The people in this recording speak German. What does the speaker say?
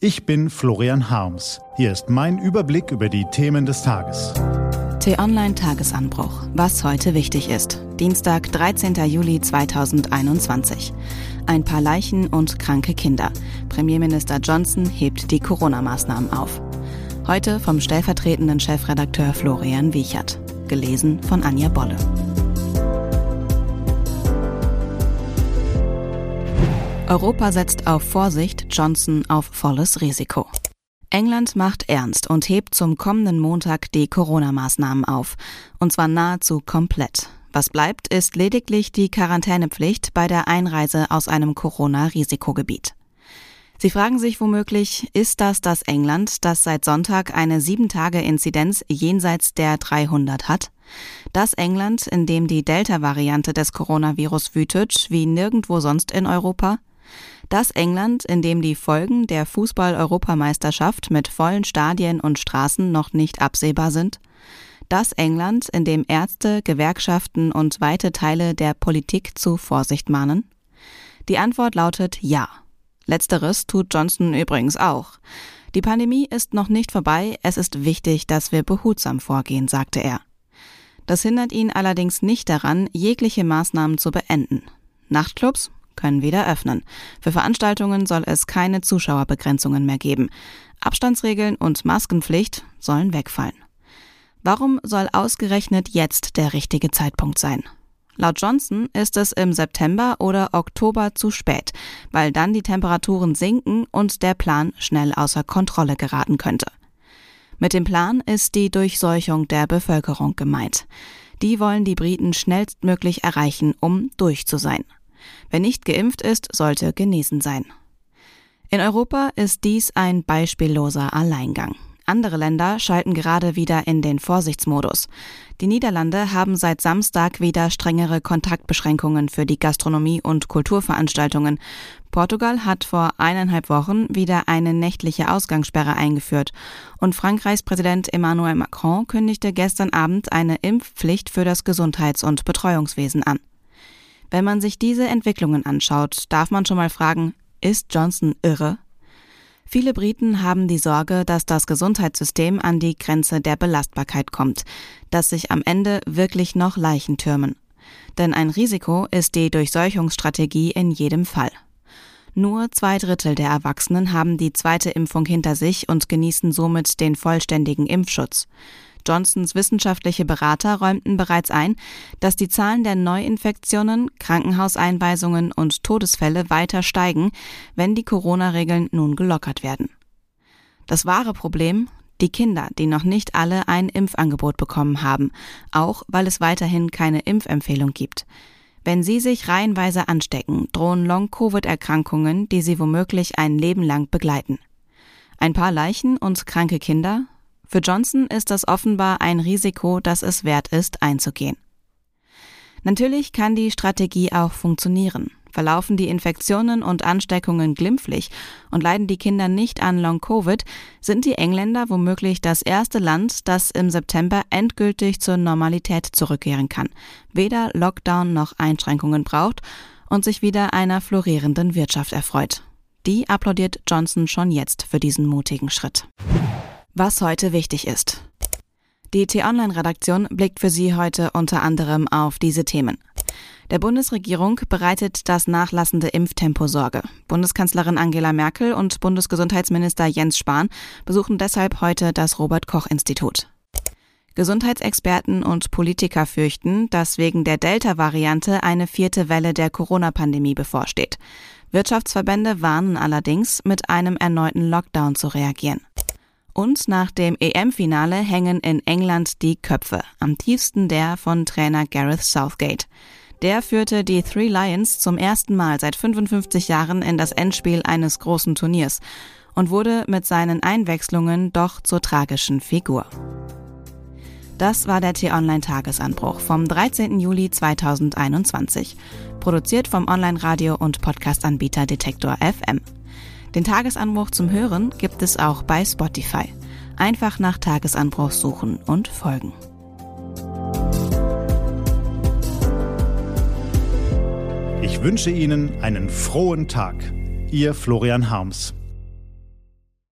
Ich bin Florian Harms. Hier ist mein Überblick über die Themen des Tages. T-Online Tagesanbruch. Was heute wichtig ist. Dienstag, 13. Juli 2021. Ein paar Leichen und kranke Kinder. Premierminister Johnson hebt die Corona-Maßnahmen auf. Heute vom stellvertretenden Chefredakteur Florian Wiechert. Gelesen von Anja Bolle. Europa setzt auf Vorsicht, Johnson auf volles Risiko. England macht ernst und hebt zum kommenden Montag die Corona-Maßnahmen auf. Und zwar nahezu komplett. Was bleibt, ist lediglich die Quarantänepflicht bei der Einreise aus einem Corona-Risikogebiet. Sie fragen sich womöglich, ist das das England, das seit Sonntag eine 7-Tage-Inzidenz jenseits der 300 hat? Das England, in dem die Delta-Variante des Coronavirus wütet, wie nirgendwo sonst in Europa? Das England, in dem die Folgen der Fußball-Europameisterschaft mit vollen Stadien und Straßen noch nicht absehbar sind? Das England, in dem Ärzte, Gewerkschaften und weite Teile der Politik zu Vorsicht mahnen? Die Antwort lautet ja. Letzteres tut Johnson übrigens auch. Die Pandemie ist noch nicht vorbei, es ist wichtig, dass wir behutsam vorgehen, sagte er. Das hindert ihn allerdings nicht daran, jegliche Maßnahmen zu beenden. Nachtclubs, können wieder öffnen. Für Veranstaltungen soll es keine Zuschauerbegrenzungen mehr geben. Abstandsregeln und Maskenpflicht sollen wegfallen. Warum soll ausgerechnet jetzt der richtige Zeitpunkt sein? Laut Johnson ist es im September oder Oktober zu spät, weil dann die Temperaturen sinken und der Plan schnell außer Kontrolle geraten könnte. Mit dem Plan ist die Durchseuchung der Bevölkerung gemeint. Die wollen die Briten schnellstmöglich erreichen, um durch zu sein. Wer nicht geimpft ist, sollte genesen sein. In Europa ist dies ein beispielloser Alleingang. Andere Länder schalten gerade wieder in den Vorsichtsmodus. Die Niederlande haben seit Samstag wieder strengere Kontaktbeschränkungen für die Gastronomie und Kulturveranstaltungen. Portugal hat vor eineinhalb Wochen wieder eine nächtliche Ausgangssperre eingeführt. Und Frankreichs Präsident Emmanuel Macron kündigte gestern Abend eine Impfpflicht für das Gesundheits- und Betreuungswesen an. Wenn man sich diese Entwicklungen anschaut, darf man schon mal fragen, ist Johnson irre? Viele Briten haben die Sorge, dass das Gesundheitssystem an die Grenze der Belastbarkeit kommt, dass sich am Ende wirklich noch Leichen türmen. Denn ein Risiko ist die Durchseuchungsstrategie in jedem Fall. Nur zwei Drittel der Erwachsenen haben die zweite Impfung hinter sich und genießen somit den vollständigen Impfschutz. Johnsons wissenschaftliche Berater räumten bereits ein, dass die Zahlen der Neuinfektionen, Krankenhauseinweisungen und Todesfälle weiter steigen, wenn die Corona-Regeln nun gelockert werden. Das wahre Problem die Kinder, die noch nicht alle ein Impfangebot bekommen haben, auch weil es weiterhin keine Impfempfehlung gibt. Wenn sie sich reihenweise anstecken, drohen Long-Covid-Erkrankungen, die sie womöglich ein Leben lang begleiten. Ein paar Leichen und kranke Kinder, für Johnson ist das offenbar ein Risiko, das es wert ist, einzugehen. Natürlich kann die Strategie auch funktionieren. Verlaufen die Infektionen und Ansteckungen glimpflich und leiden die Kinder nicht an Long-Covid, sind die Engländer womöglich das erste Land, das im September endgültig zur Normalität zurückkehren kann, weder Lockdown noch Einschränkungen braucht und sich wieder einer florierenden Wirtschaft erfreut. Die applaudiert Johnson schon jetzt für diesen mutigen Schritt was heute wichtig ist. Die T-Online-Redaktion blickt für Sie heute unter anderem auf diese Themen. Der Bundesregierung bereitet das nachlassende Impftempo Sorge. Bundeskanzlerin Angela Merkel und Bundesgesundheitsminister Jens Spahn besuchen deshalb heute das Robert Koch Institut. Gesundheitsexperten und Politiker fürchten, dass wegen der Delta-Variante eine vierte Welle der Corona-Pandemie bevorsteht. Wirtschaftsverbände warnen allerdings, mit einem erneuten Lockdown zu reagieren. Und nach dem EM-Finale hängen in England die Köpfe, am tiefsten der von Trainer Gareth Southgate. Der führte die Three Lions zum ersten Mal seit 55 Jahren in das Endspiel eines großen Turniers und wurde mit seinen Einwechslungen doch zur tragischen Figur. Das war der T-Online-Tagesanbruch vom 13. Juli 2021, produziert vom Online-Radio- und Podcast-Anbieter Detektor FM. Den Tagesanbruch zum Hören gibt es auch bei Spotify. Einfach nach Tagesanbruch suchen und folgen. Ich wünsche Ihnen einen frohen Tag. Ihr Florian Harms.